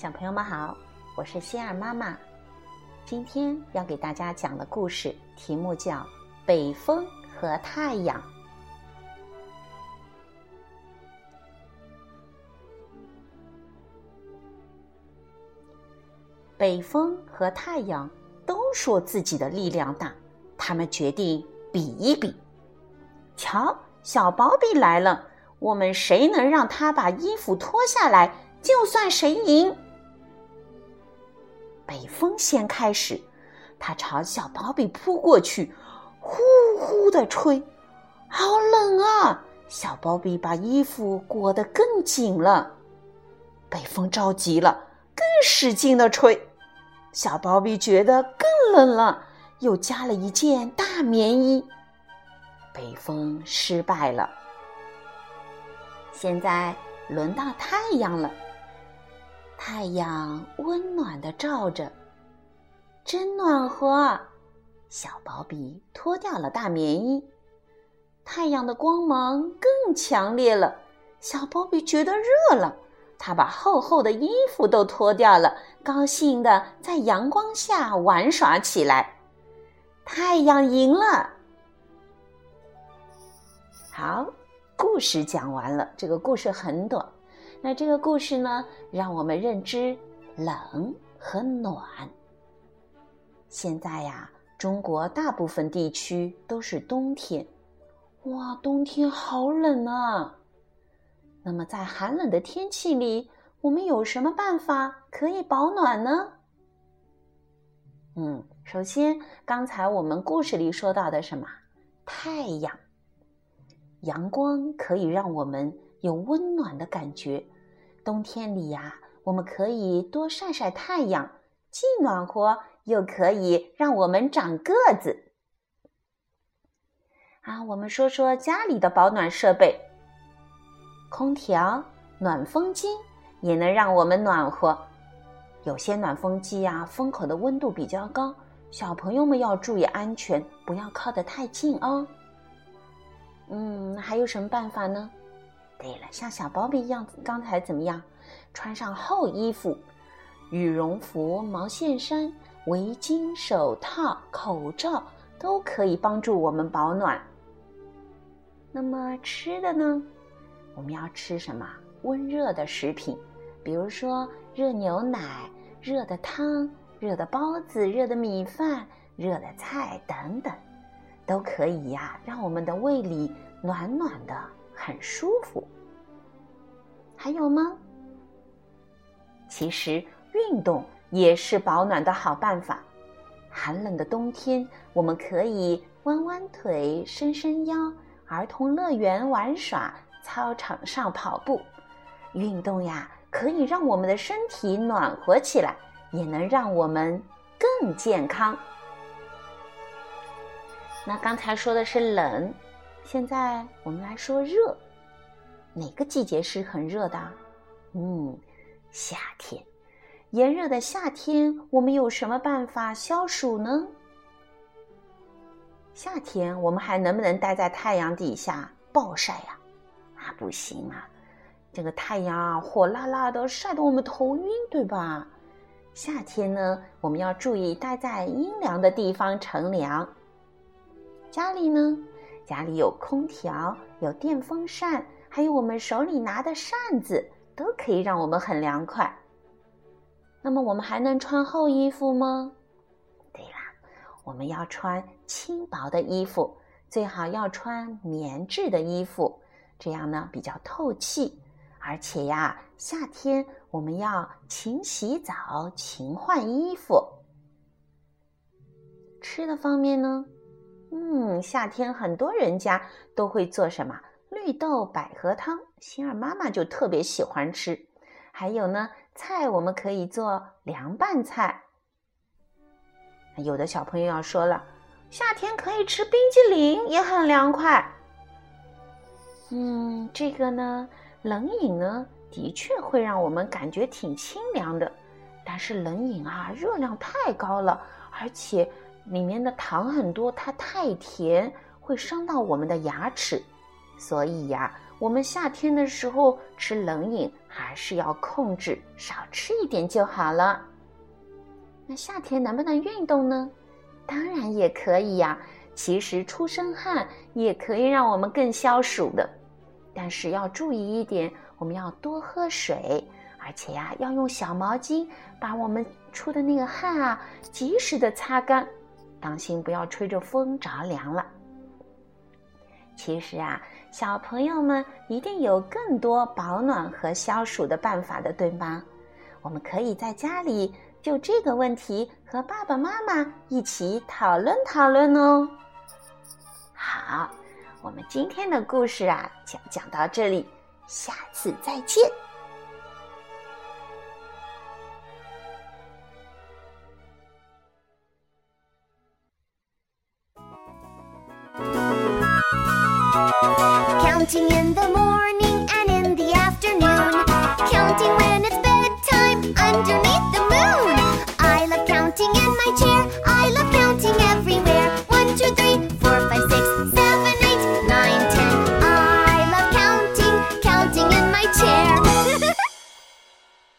小朋友们好，我是希尔妈妈。今天要给大家讲的故事题目叫《北风和太阳》。北风和太阳都说自己的力量大，他们决定比一比。瞧，小宝比来了，我们谁能让他把衣服脱下来，就算谁赢。北风先开始，它朝小宝比扑过去，呼呼的吹，好冷啊！小宝比把衣服裹得更紧了。北风着急了，更使劲的吹，小宝比觉得更冷了，又加了一件大棉衣。北风失败了。现在轮到太阳了。太阳温暖的照着，真暖和。小宝比脱掉了大棉衣，太阳的光芒更强烈了。小宝比觉得热了，他把厚厚的衣服都脱掉了，高兴的在阳光下玩耍起来。太阳赢了。好，故事讲完了。这个故事很短。那这个故事呢，让我们认知冷和暖。现在呀，中国大部分地区都是冬天，哇，冬天好冷啊！那么在寒冷的天气里，我们有什么办法可以保暖呢？嗯，首先，刚才我们故事里说到的什么？太阳，阳光可以让我们。有温暖的感觉，冬天里呀，我们可以多晒晒太阳，既暖和又可以让我们长个子。啊，我们说说家里的保暖设备，空调、暖风机也能让我们暖和。有些暖风机呀，风口的温度比较高，小朋友们要注意安全，不要靠得太近哦。嗯，还有什么办法呢？对了，像小宝比一样，刚才怎么样？穿上厚衣服，羽绒服、毛线衫、围巾、手套、口罩都可以帮助我们保暖。那么吃的呢？我们要吃什么？温热的食品，比如说热牛奶、热的汤、热的包子、热的米饭、热的菜等等，都可以呀，让我们的胃里暖暖的。很舒服，还有吗？其实运动也是保暖的好办法。寒冷的冬天，我们可以弯弯腿、伸伸腰，儿童乐园玩耍，操场上跑步。运动呀，可以让我们的身体暖和起来，也能让我们更健康。那刚才说的是冷。现在我们来说热，哪个季节是很热的？嗯，夏天。炎热的夏天，我们有什么办法消暑呢？夏天我们还能不能待在太阳底下暴晒呀？啊，不行啊！这个太阳啊，火辣辣的，晒得我们头晕，对吧？夏天呢，我们要注意待在阴凉的地方乘凉。家里呢？家里有空调，有电风扇，还有我们手里拿的扇子，都可以让我们很凉快。那么我们还能穿厚衣服吗？对啦，我们要穿轻薄的衣服，最好要穿棉质的衣服，这样呢比较透气。而且呀，夏天我们要勤洗澡、勤换衣服。吃的方面呢？嗯，夏天很多人家都会做什么绿豆百合汤，心儿妈妈就特别喜欢吃。还有呢，菜我们可以做凉拌菜。有的小朋友要说了，夏天可以吃冰激凌，也很凉快。嗯，这个呢，冷饮呢，的确会让我们感觉挺清凉的。但是冷饮啊，热量太高了，而且。里面的糖很多，它太甜会伤到我们的牙齿，所以呀，我们夏天的时候吃冷饮还是要控制，少吃一点就好了。那夏天能不能运动呢？当然也可以呀。其实出身汗也可以让我们更消暑的，但是要注意一点，我们要多喝水，而且呀，要用小毛巾把我们出的那个汗啊及时的擦干，当心不要吹着风着凉了。其实啊，小朋友们一定有更多保暖和消暑的办法的，对吗？我们可以在家里就这个问题和爸爸妈妈一起讨论讨论哦。好，我们今天的故事啊，讲讲到这里，下次再见。Counting in the morning.